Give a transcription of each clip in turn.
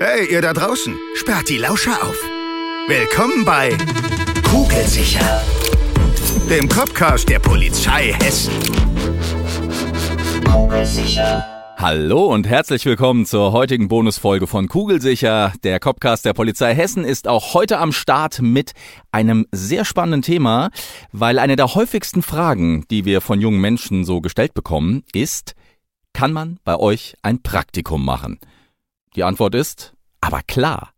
Hey, ihr da draußen, sperrt die Lauscher auf. Willkommen bei Kugelsicher, dem Copcast der Polizei Hessen. Kugelsicher. Hallo und herzlich willkommen zur heutigen Bonusfolge von Kugelsicher. Der Copcast der Polizei Hessen ist auch heute am Start mit einem sehr spannenden Thema, weil eine der häufigsten Fragen, die wir von jungen Menschen so gestellt bekommen, ist, kann man bei euch ein Praktikum machen? Die Antwort ist, aber klar.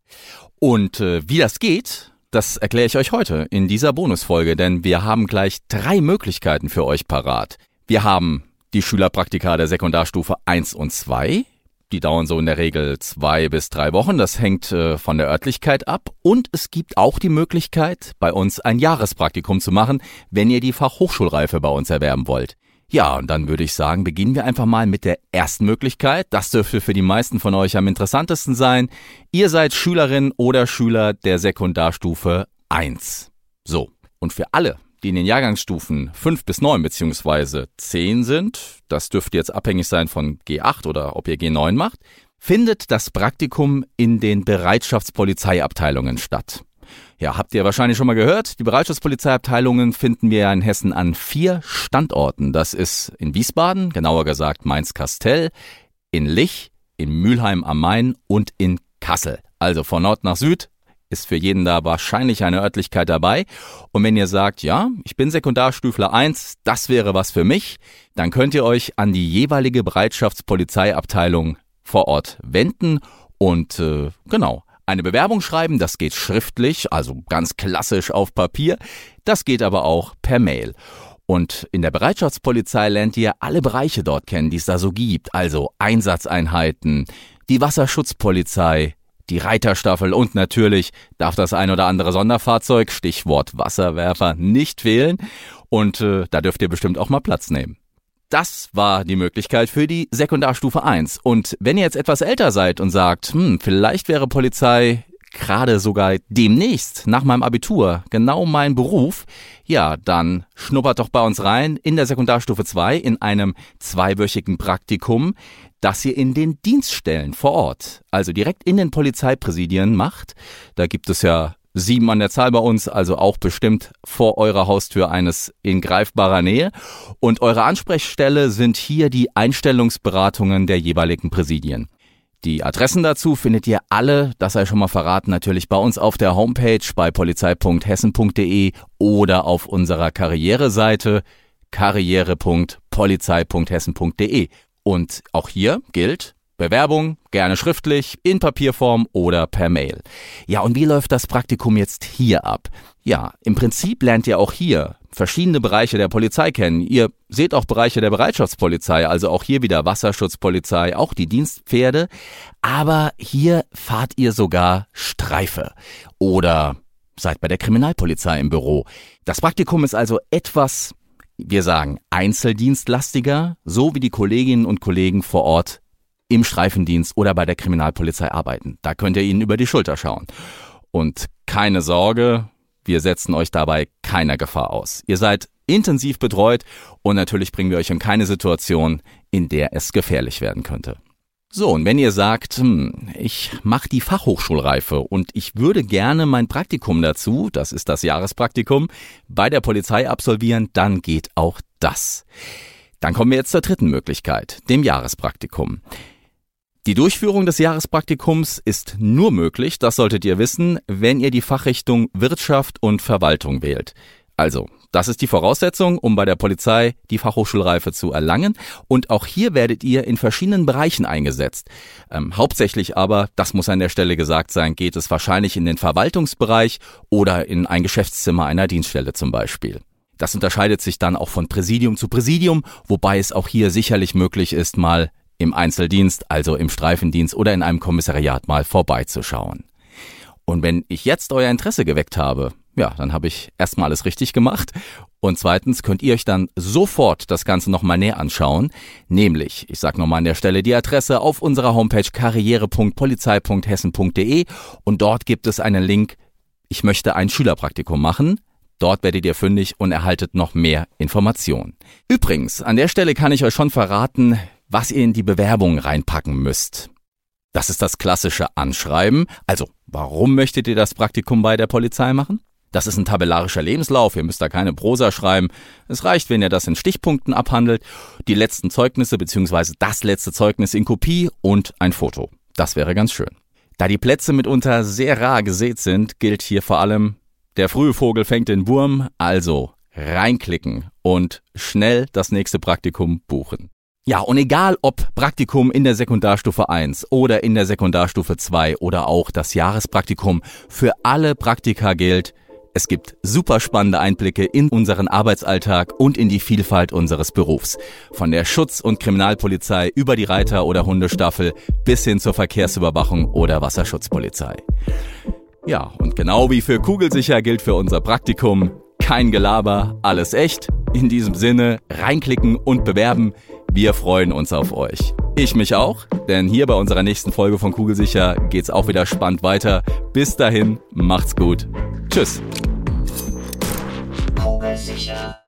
Und äh, wie das geht, das erkläre ich euch heute in dieser Bonusfolge, denn wir haben gleich drei Möglichkeiten für euch parat. Wir haben die Schülerpraktika der Sekundarstufe 1 und 2. Die dauern so in der Regel zwei bis drei Wochen. Das hängt äh, von der Örtlichkeit ab. Und es gibt auch die Möglichkeit, bei uns ein Jahrespraktikum zu machen, wenn ihr die Fachhochschulreife bei uns erwerben wollt. Ja, und dann würde ich sagen, beginnen wir einfach mal mit der ersten Möglichkeit. Das dürfte für die meisten von euch am interessantesten sein. Ihr seid Schülerin oder Schüler der Sekundarstufe 1. So, und für alle, die in den Jahrgangsstufen 5 bis 9 beziehungsweise 10 sind, das dürfte jetzt abhängig sein von G8 oder ob ihr G9 macht, findet das Praktikum in den Bereitschaftspolizeiabteilungen statt. Ja, habt ihr wahrscheinlich schon mal gehört, die Bereitschaftspolizeiabteilungen finden wir ja in Hessen an vier Standorten. Das ist in Wiesbaden, genauer gesagt Mainz-Kastell, in Lich, in Mülheim am Main und in Kassel. Also von Nord nach Süd ist für jeden da wahrscheinlich eine Örtlichkeit dabei. Und wenn ihr sagt, ja, ich bin Sekundarstufler 1, das wäre was für mich, dann könnt ihr euch an die jeweilige Bereitschaftspolizeiabteilung vor Ort wenden und äh, genau, eine Bewerbung schreiben, das geht schriftlich, also ganz klassisch auf Papier, das geht aber auch per Mail. Und in der Bereitschaftspolizei lernt ihr alle Bereiche dort kennen, die es da so gibt, also Einsatzeinheiten, die Wasserschutzpolizei, die Reiterstaffel und natürlich darf das ein oder andere Sonderfahrzeug, Stichwort Wasserwerfer, nicht fehlen. Und äh, da dürft ihr bestimmt auch mal Platz nehmen. Das war die Möglichkeit für die Sekundarstufe 1. Und wenn ihr jetzt etwas älter seid und sagt, hm, vielleicht wäre Polizei gerade sogar demnächst nach meinem Abitur genau mein Beruf, ja, dann schnuppert doch bei uns rein in der Sekundarstufe 2 in einem zweiwöchigen Praktikum, das ihr in den Dienststellen vor Ort, also direkt in den Polizeipräsidien macht. Da gibt es ja sieben an der Zahl bei uns, also auch bestimmt vor eurer Haustür eines in greifbarer Nähe. Und eure Ansprechstelle sind hier die Einstellungsberatungen der jeweiligen Präsidien. Die Adressen dazu findet ihr alle, das sei schon mal verraten, natürlich bei uns auf der Homepage bei polizei.hessen.de oder auf unserer Karriereseite karriere.polizei.hessen.de. Und auch hier gilt, Bewerbung gerne schriftlich, in Papierform oder per Mail. Ja, und wie läuft das Praktikum jetzt hier ab? Ja, im Prinzip lernt ihr auch hier verschiedene Bereiche der Polizei kennen. Ihr seht auch Bereiche der Bereitschaftspolizei, also auch hier wieder Wasserschutzpolizei, auch die Dienstpferde. Aber hier fahrt ihr sogar Streife oder seid bei der Kriminalpolizei im Büro. Das Praktikum ist also etwas wir sagen einzeldienstlastiger, so wie die Kolleginnen und Kollegen vor Ort im Streifendienst oder bei der Kriminalpolizei arbeiten. Da könnt ihr ihnen über die Schulter schauen. Und keine Sorge, wir setzen euch dabei keiner Gefahr aus. Ihr seid intensiv betreut und natürlich bringen wir euch in keine Situation, in der es gefährlich werden könnte. So, und wenn ihr sagt, hm, ich mache die Fachhochschulreife und ich würde gerne mein Praktikum dazu, das ist das Jahrespraktikum, bei der Polizei absolvieren, dann geht auch das. Dann kommen wir jetzt zur dritten Möglichkeit, dem Jahrespraktikum. Die Durchführung des Jahrespraktikums ist nur möglich, das solltet ihr wissen, wenn ihr die Fachrichtung Wirtschaft und Verwaltung wählt. Also, das ist die Voraussetzung, um bei der Polizei die Fachhochschulreife zu erlangen. Und auch hier werdet ihr in verschiedenen Bereichen eingesetzt. Ähm, hauptsächlich aber, das muss an der Stelle gesagt sein, geht es wahrscheinlich in den Verwaltungsbereich oder in ein Geschäftszimmer einer Dienststelle zum Beispiel. Das unterscheidet sich dann auch von Präsidium zu Präsidium, wobei es auch hier sicherlich möglich ist, mal im Einzeldienst, also im Streifendienst oder in einem Kommissariat mal vorbeizuschauen. Und wenn ich jetzt euer Interesse geweckt habe, ja, dann habe ich erstmal alles richtig gemacht. Und zweitens könnt ihr euch dann sofort das Ganze nochmal näher anschauen. Nämlich, ich sage nochmal an der Stelle die Adresse auf unserer Homepage karriere.polizei.hessen.de und dort gibt es einen Link, ich möchte ein Schülerpraktikum machen. Dort werdet ihr fündig und erhaltet noch mehr Informationen. Übrigens, an der Stelle kann ich euch schon verraten, was ihr in die Bewerbung reinpacken müsst. Das ist das klassische Anschreiben. Also, warum möchtet ihr das Praktikum bei der Polizei machen? Das ist ein tabellarischer Lebenslauf, ihr müsst da keine Prosa schreiben. Es reicht, wenn ihr das in Stichpunkten abhandelt, die letzten Zeugnisse bzw. das letzte Zeugnis in Kopie und ein Foto. Das wäre ganz schön. Da die Plätze mitunter sehr rar gesät sind, gilt hier vor allem, der frühe Vogel fängt den Wurm, also reinklicken und schnell das nächste Praktikum buchen. Ja, und egal ob Praktikum in der Sekundarstufe 1 oder in der Sekundarstufe 2 oder auch das Jahrespraktikum, für alle Praktika gilt, es gibt super spannende Einblicke in unseren Arbeitsalltag und in die Vielfalt unseres Berufs. Von der Schutz- und Kriminalpolizei über die Reiter- oder Hundestaffel bis hin zur Verkehrsüberwachung oder Wasserschutzpolizei. Ja, und genau wie für Kugelsicher gilt für unser Praktikum, kein Gelaber, alles echt. In diesem Sinne, reinklicken und bewerben. Wir freuen uns auf euch. Ich mich auch, denn hier bei unserer nächsten Folge von Kugelsicher geht's auch wieder spannend weiter. Bis dahin, macht's gut. Tschüss. Kugelsicher.